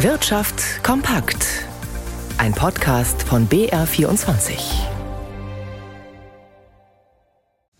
Wirtschaft kompakt. Ein Podcast von BR24.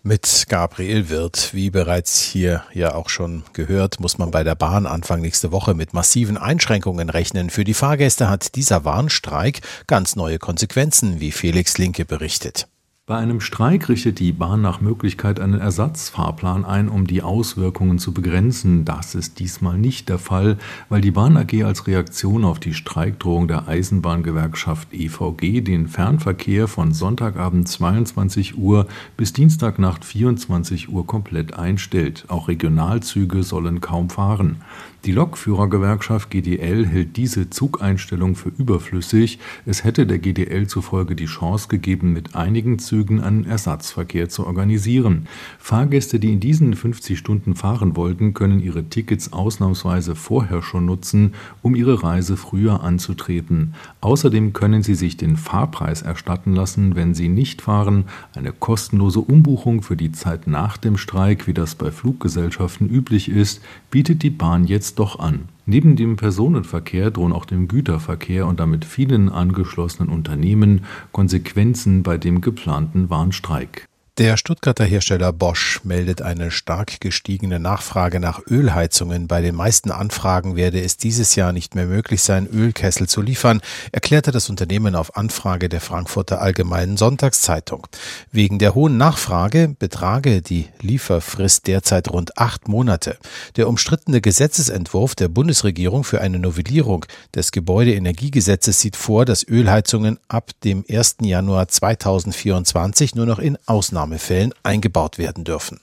Mit Gabriel Wirth, wie bereits hier ja auch schon gehört, muss man bei der Bahn Anfang nächste Woche mit massiven Einschränkungen rechnen. Für die Fahrgäste hat dieser Warnstreik ganz neue Konsequenzen, wie Felix Linke berichtet. Bei einem Streik richtet die Bahn nach Möglichkeit einen Ersatzfahrplan ein, um die Auswirkungen zu begrenzen. Das ist diesmal nicht der Fall, weil die Bahn AG als Reaktion auf die Streikdrohung der Eisenbahngewerkschaft EVG den Fernverkehr von Sonntagabend 22 Uhr bis Dienstagnacht 24 Uhr komplett einstellt. Auch Regionalzüge sollen kaum fahren. Die Lokführergewerkschaft GDL hält diese Zugeinstellung für überflüssig. Es hätte der GDL zufolge die Chance gegeben, mit einigen Zügen einen Ersatzverkehr zu organisieren. Fahrgäste, die in diesen 50 Stunden fahren wollten, können ihre Tickets ausnahmsweise vorher schon nutzen, um ihre Reise früher anzutreten. Außerdem können sie sich den Fahrpreis erstatten lassen, wenn sie nicht fahren. Eine kostenlose Umbuchung für die Zeit nach dem Streik, wie das bei Fluggesellschaften üblich ist, bietet die Bahn jetzt doch an. Neben dem Personenverkehr drohen auch dem Güterverkehr und damit vielen angeschlossenen Unternehmen Konsequenzen bei dem geplanten Warnstreik. Der Stuttgarter Hersteller Bosch meldet eine stark gestiegene Nachfrage nach Ölheizungen. Bei den meisten Anfragen werde es dieses Jahr nicht mehr möglich sein, Ölkessel zu liefern, erklärte das Unternehmen auf Anfrage der Frankfurter Allgemeinen Sonntagszeitung. Wegen der hohen Nachfrage betrage die Lieferfrist derzeit rund acht Monate. Der umstrittene Gesetzesentwurf der Bundesregierung für eine Novellierung des Gebäudeenergiegesetzes sieht vor, dass Ölheizungen ab dem 1. Januar 2024 nur noch in Ausnahme Ausnahmefällen eingebaut werden dürfen.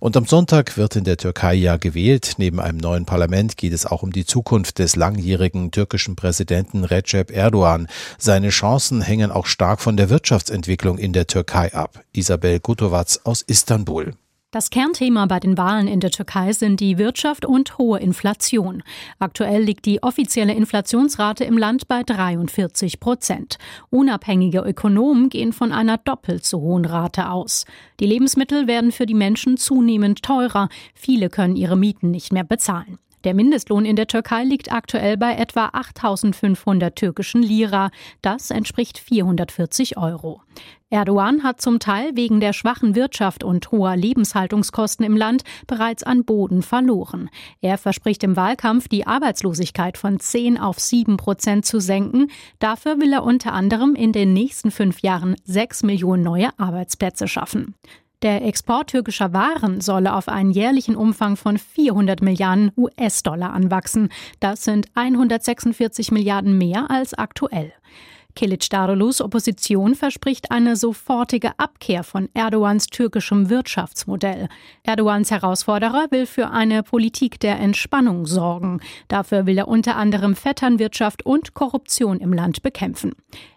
Und am Sonntag wird in der Türkei ja gewählt. Neben einem neuen Parlament geht es auch um die Zukunft des langjährigen türkischen Präsidenten Recep Erdogan. Seine Chancen hängen auch stark von der Wirtschaftsentwicklung in der Türkei ab. Isabel Gutovac aus Istanbul. Das Kernthema bei den Wahlen in der Türkei sind die Wirtschaft und hohe Inflation. Aktuell liegt die offizielle Inflationsrate im Land bei 43 Prozent. Unabhängige Ökonomen gehen von einer doppelt so hohen Rate aus. Die Lebensmittel werden für die Menschen zunehmend teurer. Viele können ihre Mieten nicht mehr bezahlen. Der Mindestlohn in der Türkei liegt aktuell bei etwa 8500 türkischen Lira. Das entspricht 440 Euro. Erdogan hat zum Teil wegen der schwachen Wirtschaft und hoher Lebenshaltungskosten im Land bereits an Boden verloren. Er verspricht im Wahlkampf, die Arbeitslosigkeit von 10 auf 7 Prozent zu senken. Dafür will er unter anderem in den nächsten fünf Jahren 6 Millionen neue Arbeitsplätze schaffen. Der Export türkischer Waren solle auf einen jährlichen Umfang von 400 Milliarden US-Dollar anwachsen. Das sind 146 Milliarden mehr als aktuell. Kılıçdaroğlu's Opposition verspricht eine sofortige Abkehr von Erdogans türkischem Wirtschaftsmodell. Erdogans Herausforderer will für eine Politik der Entspannung sorgen. Dafür will er unter anderem Vetternwirtschaft und Korruption im Land bekämpfen.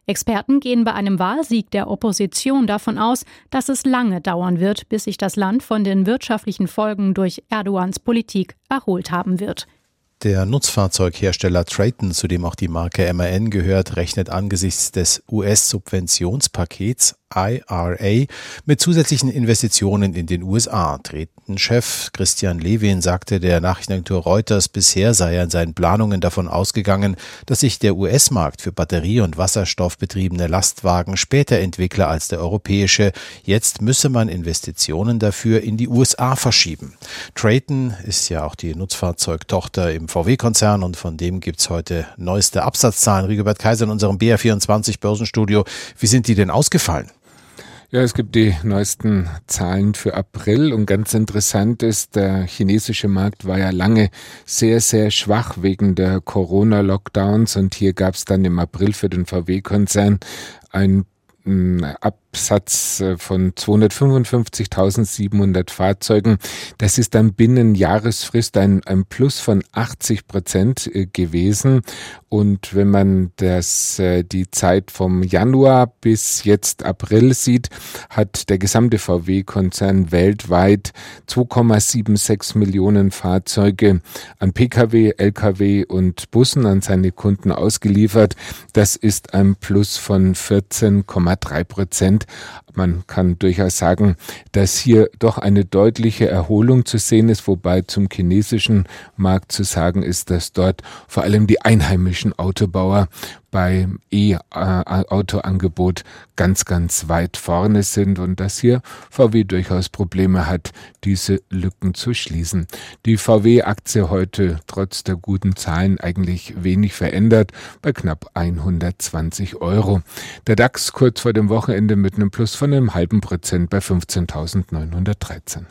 Experten gehen bei einem Wahlsieg der Opposition davon aus, dass es lange dauern wird, bis sich das Land von den wirtschaftlichen Folgen durch Erdogans Politik erholt haben wird. Der Nutzfahrzeughersteller Trayton, zu dem auch die Marke MAN gehört, rechnet angesichts des US-Subventionspakets IRA mit zusätzlichen Investitionen in den USA. Tretenchef Christian Levin sagte der Nachrichtenagentur Reuters, bisher sei er in seinen Planungen davon ausgegangen, dass sich der US-Markt für Batterie- und Wasserstoffbetriebene Lastwagen später entwickle als der europäische. Jetzt müsse man Investitionen dafür in die USA verschieben. Trayton ist ja auch die Nutzfahrzeugtochter im VW-Konzern und von dem gibt's heute neueste Absatzzahlen. Rigobert Kaiser in unserem BR24 Börsenstudio. Wie sind die denn ausgefallen? Ja, es gibt die neuesten Zahlen für April und ganz interessant ist, der chinesische Markt war ja lange sehr, sehr schwach wegen der Corona-Lockdowns und hier gab es dann im April für den VW-Konzern ein Absatz äh, von 255.700 Fahrzeugen. Das ist dann binnen Jahresfrist ein, ein Plus von 80 Prozent äh, gewesen. Und wenn man das, äh, die Zeit vom Januar bis jetzt April sieht, hat der gesamte VW-Konzern weltweit 2,76 Millionen Fahrzeuge an Pkw, Lkw und Bussen an seine Kunden ausgeliefert. Das ist ein Plus von 14,3 Prozent Prozent. Man kann durchaus sagen, dass hier doch eine deutliche Erholung zu sehen ist, wobei zum chinesischen Markt zu sagen ist, dass dort vor allem die einheimischen Autobauer beim E-Auto-Angebot ganz, ganz weit vorne sind und dass hier VW durchaus Probleme hat, diese Lücken zu schließen. Die VW-Aktie heute trotz der guten Zahlen eigentlich wenig verändert bei knapp 120 Euro. Der DAX kurz vor dem Wochenende mit einem Plus von einem halben Prozent bei 15.913.